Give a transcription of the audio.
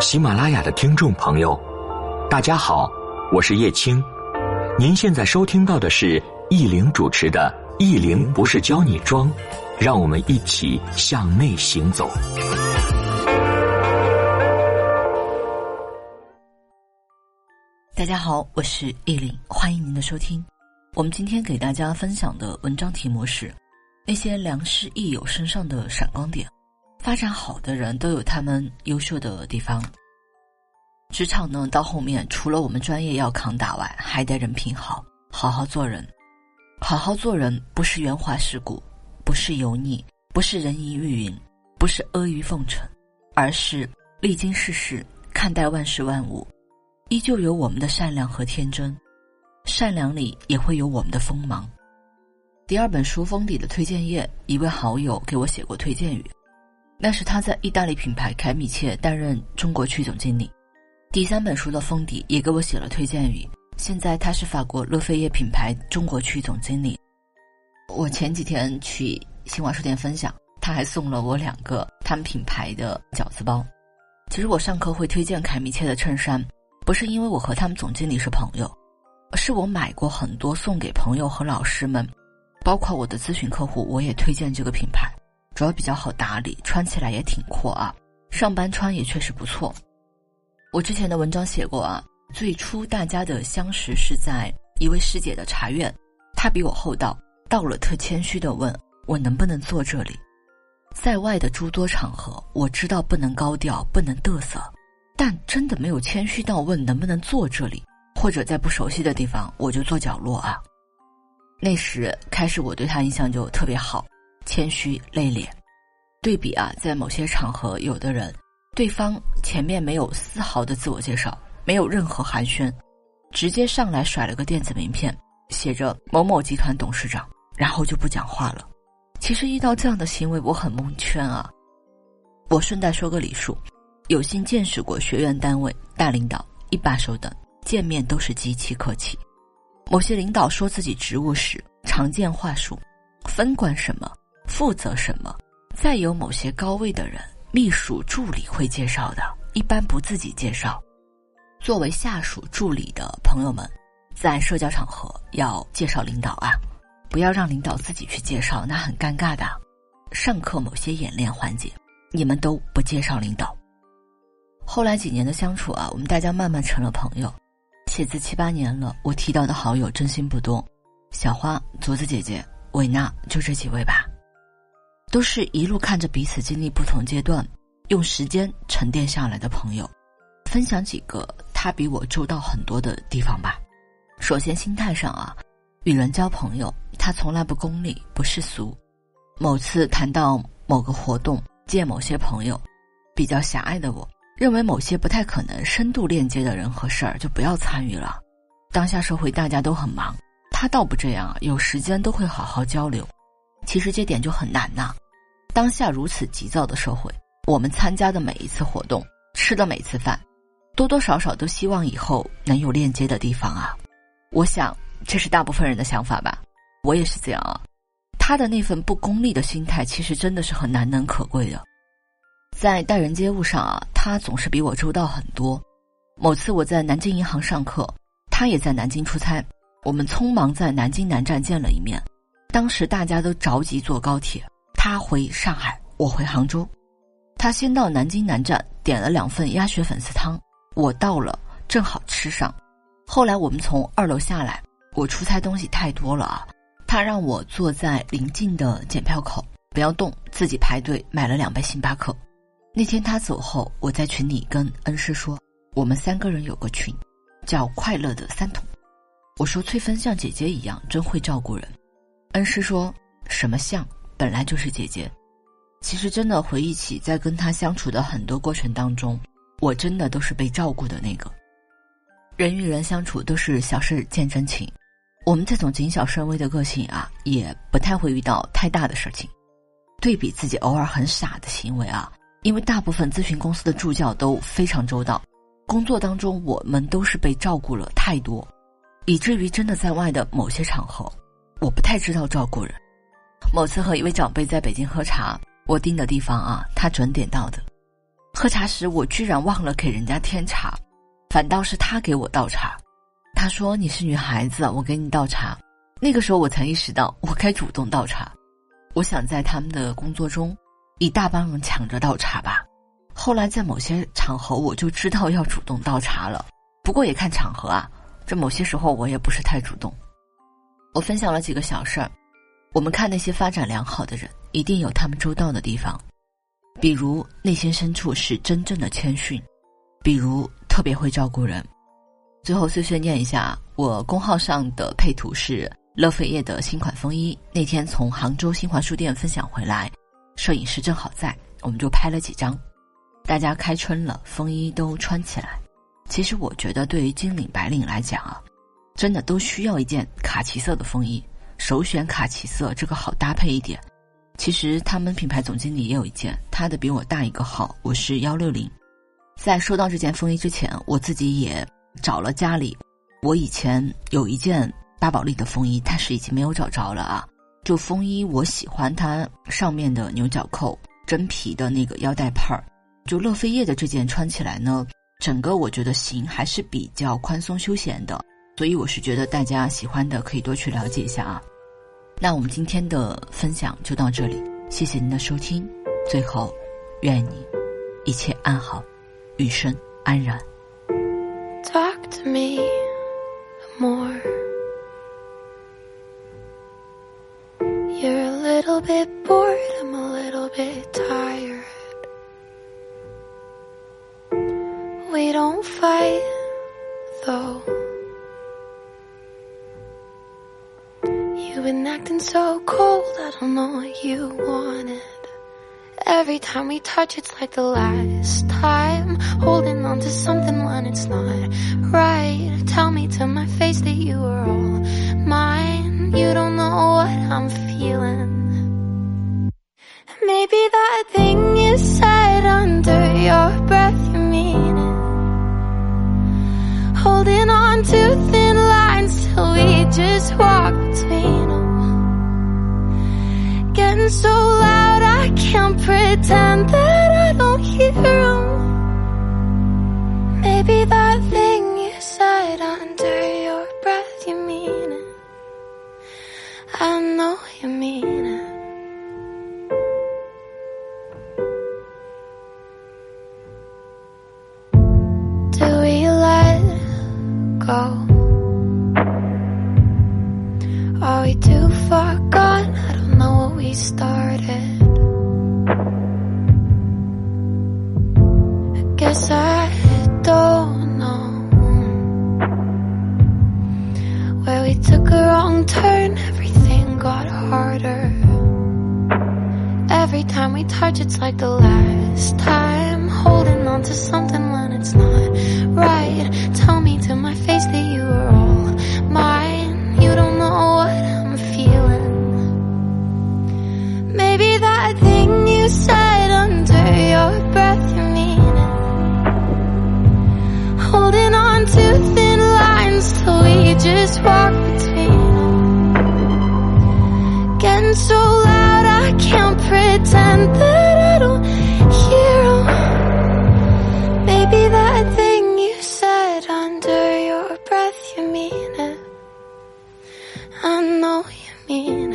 喜马拉雅的听众朋友，大家好，我是叶青。您现在收听到的是易玲主持的《易玲不是教你装》，让我们一起向内行走。大家好，我是易玲，欢迎您的收听。我们今天给大家分享的文章题目是：那些良师益友身上的闪光点。发展好的人都有他们优秀的地方。职场呢，到后面除了我们专业要扛打外，还得人品好，好好做人。好好做人不是圆滑世故，不是油腻，不是人云亦云，不是阿谀奉承，而是历经世事，看待万事万物，依旧有我们的善良和天真。善良里也会有我们的锋芒。第二本书封底的推荐页，一位好友给我写过推荐语。那是他在意大利品牌凯米切担任中国区总经理。第三本书的封底也给我写了推荐语。现在他是法国洛菲耶品牌中国区总经理。我前几天去新华书店分享，他还送了我两个他们品牌的饺子包。其实我上课会推荐凯米切的衬衫，不是因为我和他们总经理是朋友，是我买过很多送给朋友和老师们，包括我的咨询客户，我也推荐这个品牌。主要比较好打理，穿起来也挺阔啊，上班穿也确实不错。我之前的文章写过啊，最初大家的相识是在一位师姐的茶院，她比我厚道，到了特谦虚的问我能不能坐这里。在外的诸多场合，我知道不能高调，不能嘚瑟，但真的没有谦虚到问能不能坐这里，或者在不熟悉的地方我就坐角落啊。那时开始，我对他印象就特别好。谦虚内敛，对比啊，在某些场合，有的人，对方前面没有丝毫的自我介绍，没有任何寒暄，直接上来甩了个电子名片，写着某某集团董事长，然后就不讲话了。其实遇到这样的行为，我很蒙圈啊。我顺带说个礼数，有幸见识过学院单位大领导、一把手等，见面都是极其客气。某些领导说自己职务时，常见话术，分管什么。负责什么？再有某些高位的人，秘书助理会介绍的，一般不自己介绍。作为下属助理的朋友们，在社交场合要介绍领导啊，不要让领导自己去介绍，那很尴尬的。上课某些演练环节，你们都不介绍领导。后来几年的相处啊，我们大家慢慢成了朋友。写字七八年了，我提到的好友真心不多，小花、竹子姐姐、维娜，就这几位吧。都是一路看着彼此经历不同阶段，用时间沉淀下来的朋友，分享几个他比我周到很多的地方吧。首先，心态上啊，与人交朋友，他从来不功利、不世俗。某次谈到某个活动见某些朋友，比较狭隘的我，认为某些不太可能深度链接的人和事儿就不要参与了。当下社会大家都很忙，他倒不这样，有时间都会好好交流。其实这点就很难呐。当下如此急躁的社会，我们参加的每一次活动，吃的每次饭，多多少少都希望以后能有链接的地方啊。我想这是大部分人的想法吧，我也是这样啊。他的那份不功利的心态，其实真的是很难能可贵的。在待人接物上啊，他总是比我周到很多。某次我在南京银行上课，他也在南京出差，我们匆忙在南京南站见了一面。当时大家都着急坐高铁，他回上海，我回杭州。他先到南京南站点了两份鸭血粉丝汤，我到了正好吃上。后来我们从二楼下来，我出差东西太多了啊，他让我坐在临近的检票口，不要动，自己排队买了两杯星巴克。那天他走后，我在群里跟恩师说，我们三个人有个群，叫快乐的三桶。我说翠芬像姐姐一样，真会照顾人。恩师说什么像本来就是姐姐，其实真的回忆起在跟他相处的很多过程当中，我真的都是被照顾的那个。人与人相处都是小事见真情，我们这种谨小慎微的个性啊，也不太会遇到太大的事情。对比自己偶尔很傻的行为啊，因为大部分咨询公司的助教都非常周到，工作当中我们都是被照顾了太多，以至于真的在外的某些场合。太知道照顾人。某次和一位长辈在北京喝茶，我订的地方啊，他准点到的。喝茶时我居然忘了给人家添茶，反倒是他给我倒茶。他说：“你是女孩子，我给你倒茶。”那个时候我才意识到，我该主动倒茶。我想在他们的工作中，一大帮人抢着倒茶吧。后来在某些场合，我就知道要主动倒茶了。不过也看场合啊，这某些时候我也不是太主动。我分享了几个小事儿。我们看那些发展良好的人，一定有他们周到的地方，比如内心深处是真正的谦逊，比如特别会照顾人。最后碎碎念一下，我公号上的配图是乐飞叶的新款风衣，那天从杭州新华书店分享回来，摄影师正好在，我们就拍了几张。大家开春了，风衣都穿起来。其实我觉得，对于金领白领来讲啊，真的都需要一件卡其色的风衣，首选卡其色，这个好搭配一点。其实他们品牌总经理也有一件，他的比我大一个号，我是幺六零。在收到这件风衣之前，我自己也。找了家里，我以前有一件巴宝莉的风衣，但是已经没有找着了啊。就风衣，我喜欢它上面的牛角扣、真皮的那个腰带帕儿。就乐飞叶的这件穿起来呢，整个我觉得型还是比较宽松休闲的，所以我是觉得大家喜欢的可以多去了解一下啊。那我们今天的分享就到这里，谢谢您的收听。最后，愿你一切安好，余生安然。talk to me more. You're a little bit bored, You've been acting so cold, I don't know what you wanted. Every time we touch, it's like the last time. Holding on to something when it's not right. Tell me to my face that you are all mine. You don't know what I'm feeling. Maybe that thing you said under your breath, you mean it. Holding on to thin lines till we just walk between. Getting so loud I can't pretend that I don't hear them. Maybe that thing you said under your breath, you mean it. I know you mean it. Do we let go? Know I guess I don't know Where we took a wrong turn, everything got harder. Every time we touch, it's like the last time. Holding on to something when it's not right. Tell me walk between them. Getting so loud, I can't pretend that I don't hear them. Maybe that thing you said under your breath, you mean it. I know you mean it.